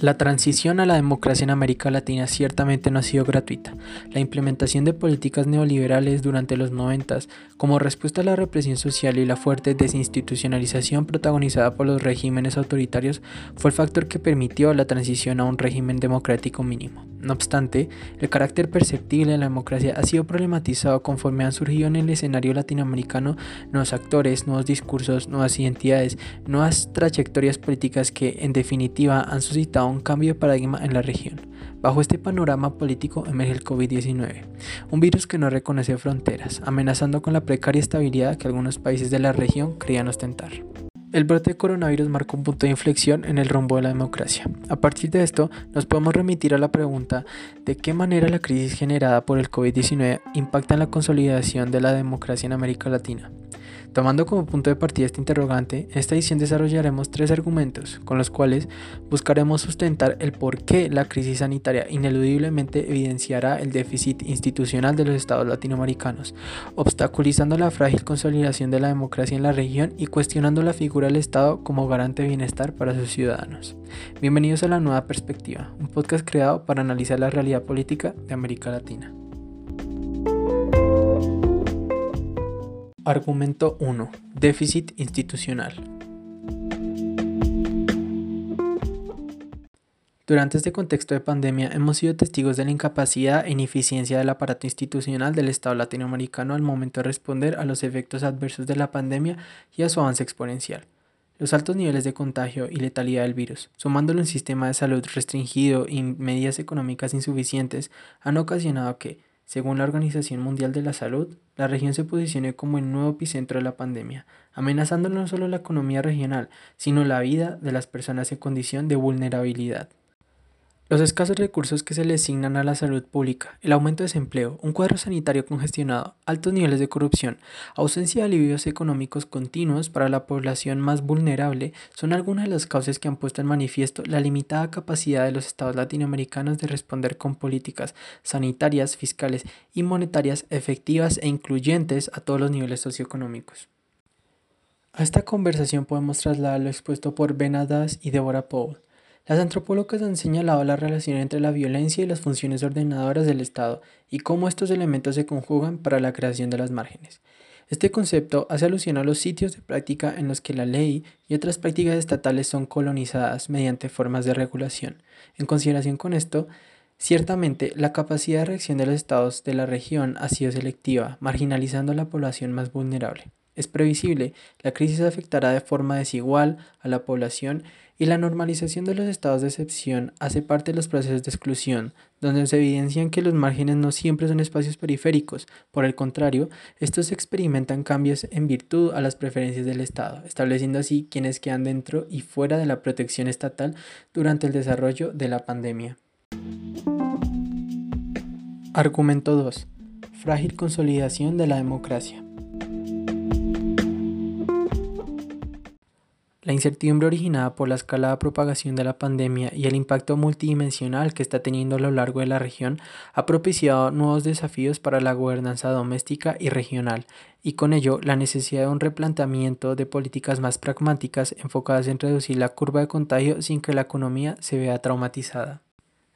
La transición a la democracia en América Latina ciertamente no ha sido gratuita. La implementación de políticas neoliberales durante los 90, como respuesta a la represión social y la fuerte desinstitucionalización protagonizada por los regímenes autoritarios, fue el factor que permitió la transición a un régimen democrático mínimo. No obstante, el carácter perceptible de la democracia ha sido problematizado conforme han surgido en el escenario latinoamericano nuevos actores, nuevos discursos, nuevas identidades, nuevas trayectorias políticas que, en definitiva, han suscitado un cambio de paradigma en la región. Bajo este panorama político emerge el COVID-19, un virus que no reconoce fronteras, amenazando con la precaria estabilidad que algunos países de la región creían ostentar. El brote de coronavirus marcó un punto de inflexión en el rumbo de la democracia. A partir de esto, nos podemos remitir a la pregunta de qué manera la crisis generada por el COVID-19 impacta en la consolidación de la democracia en América Latina. Tomando como punto de partida este interrogante, en esta edición desarrollaremos tres argumentos con los cuales buscaremos sustentar el por qué la crisis sanitaria ineludiblemente evidenciará el déficit institucional de los estados latinoamericanos, obstaculizando la frágil consolidación de la democracia en la región y cuestionando la figura del Estado como garante de bienestar para sus ciudadanos. Bienvenidos a La Nueva Perspectiva, un podcast creado para analizar la realidad política de América Latina. Argumento 1. Déficit institucional. Durante este contexto de pandemia hemos sido testigos de la incapacidad e ineficiencia del aparato institucional del Estado latinoamericano al momento de responder a los efectos adversos de la pandemia y a su avance exponencial. Los altos niveles de contagio y letalidad del virus, sumándolo un sistema de salud restringido y medidas económicas insuficientes, han ocasionado que, según la Organización Mundial de la Salud, la región se posicione como el nuevo epicentro de la pandemia, amenazando no solo la economía regional, sino la vida de las personas en condición de vulnerabilidad. Los escasos recursos que se le asignan a la salud pública, el aumento de desempleo, un cuadro sanitario congestionado, altos niveles de corrupción, ausencia de alivios económicos continuos para la población más vulnerable son algunas de las causas que han puesto en manifiesto la limitada capacidad de los estados latinoamericanos de responder con políticas sanitarias, fiscales y monetarias efectivas e incluyentes a todos los niveles socioeconómicos. A esta conversación podemos trasladar lo expuesto por Benadas y Deborah Paul las antropólogas han señalado la relación entre la violencia y las funciones ordenadoras del Estado y cómo estos elementos se conjugan para la creación de las márgenes. Este concepto hace alusión a los sitios de práctica en los que la ley y otras prácticas estatales son colonizadas mediante formas de regulación. En consideración con esto, ciertamente la capacidad de reacción de los estados de la región ha sido selectiva, marginalizando a la población más vulnerable. Es previsible, la crisis afectará de forma desigual a la población y la normalización de los estados de excepción hace parte de los procesos de exclusión, donde se evidencian que los márgenes no siempre son espacios periféricos, por el contrario, estos experimentan cambios en virtud a las preferencias del Estado, estableciendo así quienes quedan dentro y fuera de la protección estatal durante el desarrollo de la pandemia. Argumento 2. Frágil consolidación de la democracia. La incertidumbre originada por la escalada propagación de la pandemia y el impacto multidimensional que está teniendo a lo largo de la región ha propiciado nuevos desafíos para la gobernanza doméstica y regional, y con ello la necesidad de un replanteamiento de políticas más pragmáticas enfocadas en reducir la curva de contagio sin que la economía se vea traumatizada.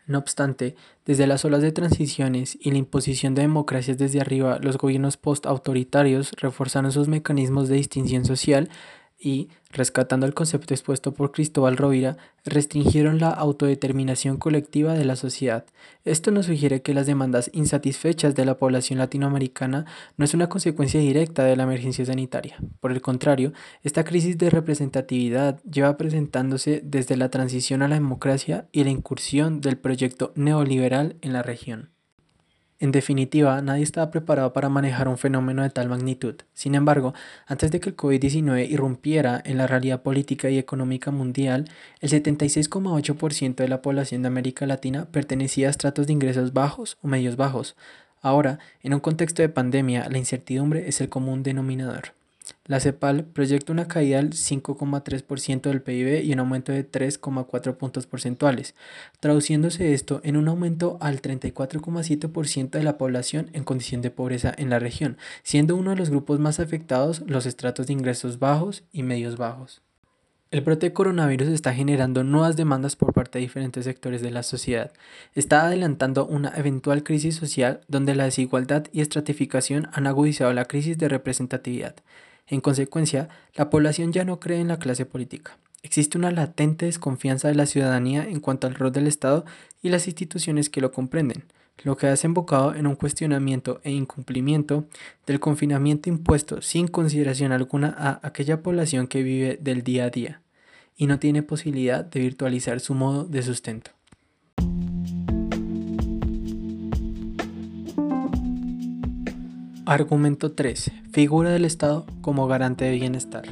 No obstante, desde las olas de transiciones y la imposición de democracias desde arriba, los gobiernos post-autoritarios reforzaron sus mecanismos de distinción social y, rescatando el concepto expuesto por Cristóbal Rovira, restringieron la autodeterminación colectiva de la sociedad. Esto nos sugiere que las demandas insatisfechas de la población latinoamericana no es una consecuencia directa de la emergencia sanitaria. Por el contrario, esta crisis de representatividad lleva presentándose desde la transición a la democracia y la incursión del proyecto neoliberal en la región. En definitiva, nadie estaba preparado para manejar un fenómeno de tal magnitud. Sin embargo, antes de que el COVID-19 irrumpiera en la realidad política y económica mundial, el 76,8% de la población de América Latina pertenecía a estratos de ingresos bajos o medios bajos. Ahora, en un contexto de pandemia, la incertidumbre es el común denominador. La CEPAL proyecta una caída del 5,3% del PIB y un aumento de 3,4 puntos porcentuales, traduciéndose esto en un aumento al 34,7% de la población en condición de pobreza en la región, siendo uno de los grupos más afectados los estratos de ingresos bajos y medios bajos. El brote de coronavirus está generando nuevas demandas por parte de diferentes sectores de la sociedad. Está adelantando una eventual crisis social donde la desigualdad y estratificación han agudizado la crisis de representatividad. En consecuencia, la población ya no cree en la clase política. Existe una latente desconfianza de la ciudadanía en cuanto al rol del Estado y las instituciones que lo comprenden, lo que ha desembocado en un cuestionamiento e incumplimiento del confinamiento impuesto sin consideración alguna a aquella población que vive del día a día y no tiene posibilidad de virtualizar su modo de sustento. Argumento 3. Figura del Estado como garante de bienestar.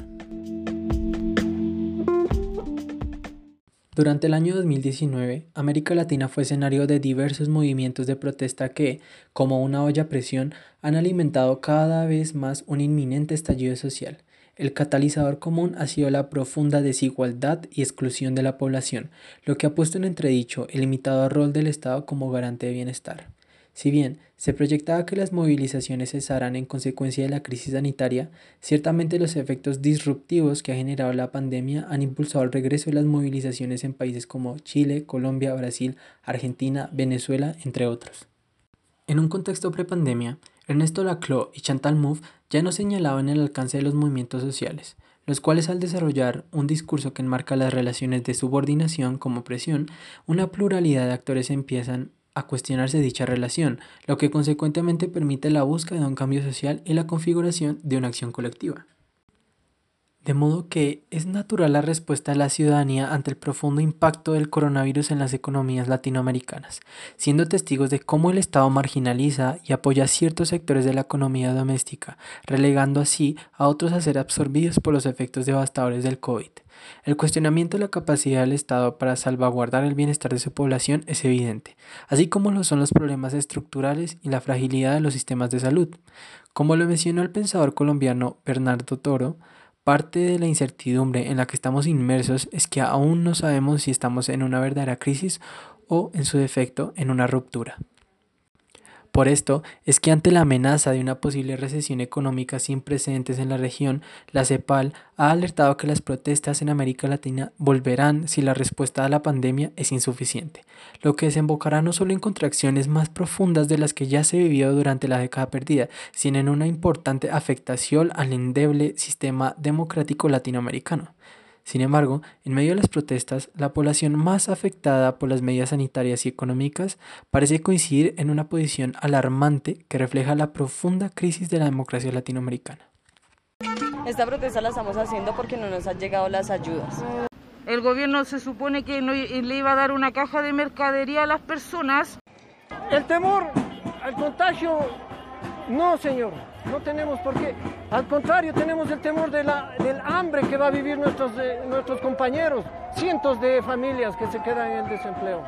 Durante el año 2019, América Latina fue escenario de diversos movimientos de protesta que, como una olla a presión, han alimentado cada vez más un inminente estallido social, el catalizador común ha sido la profunda desigualdad y exclusión de la población, lo que ha puesto en entredicho el limitado rol del Estado como garante de bienestar. Si bien se proyectaba que las movilizaciones cesaran en consecuencia de la crisis sanitaria, ciertamente los efectos disruptivos que ha generado la pandemia han impulsado el regreso de las movilizaciones en países como Chile, Colombia, Brasil, Argentina, Venezuela, entre otros. En un contexto prepandemia, Ernesto Laclau y Chantal Mouffe ya no señalaban el alcance de los movimientos sociales, los cuales al desarrollar un discurso que enmarca las relaciones de subordinación como presión, una pluralidad de actores empiezan a cuestionarse dicha relación, lo que consecuentemente permite la búsqueda de un cambio social y la configuración de una acción colectiva. De modo que es natural la respuesta de la ciudadanía ante el profundo impacto del coronavirus en las economías latinoamericanas, siendo testigos de cómo el Estado marginaliza y apoya ciertos sectores de la economía doméstica, relegando así a otros a ser absorbidos por los efectos devastadores del COVID. El cuestionamiento de la capacidad del Estado para salvaguardar el bienestar de su población es evidente, así como lo son los problemas estructurales y la fragilidad de los sistemas de salud. Como lo mencionó el pensador colombiano Bernardo Toro, Parte de la incertidumbre en la que estamos inmersos es que aún no sabemos si estamos en una verdadera crisis o, en su defecto, en una ruptura. Por esto es que ante la amenaza de una posible recesión económica sin precedentes en la región, la CEPAL ha alertado que las protestas en América Latina volverán si la respuesta a la pandemia es insuficiente, lo que desembocará no solo en contracciones más profundas de las que ya se vivió durante la década perdida, sino en una importante afectación al endeble sistema democrático latinoamericano. Sin embargo, en medio de las protestas, la población más afectada por las medidas sanitarias y económicas parece coincidir en una posición alarmante que refleja la profunda crisis de la democracia latinoamericana. Esta protesta la estamos haciendo porque no nos han llegado las ayudas. El gobierno se supone que le iba a dar una caja de mercadería a las personas. El temor al contagio, no señor. No tenemos por qué. Al contrario, tenemos el temor de la, del hambre que va a vivir nuestros, eh, nuestros compañeros. Cientos de familias que se quedan en el desempleo.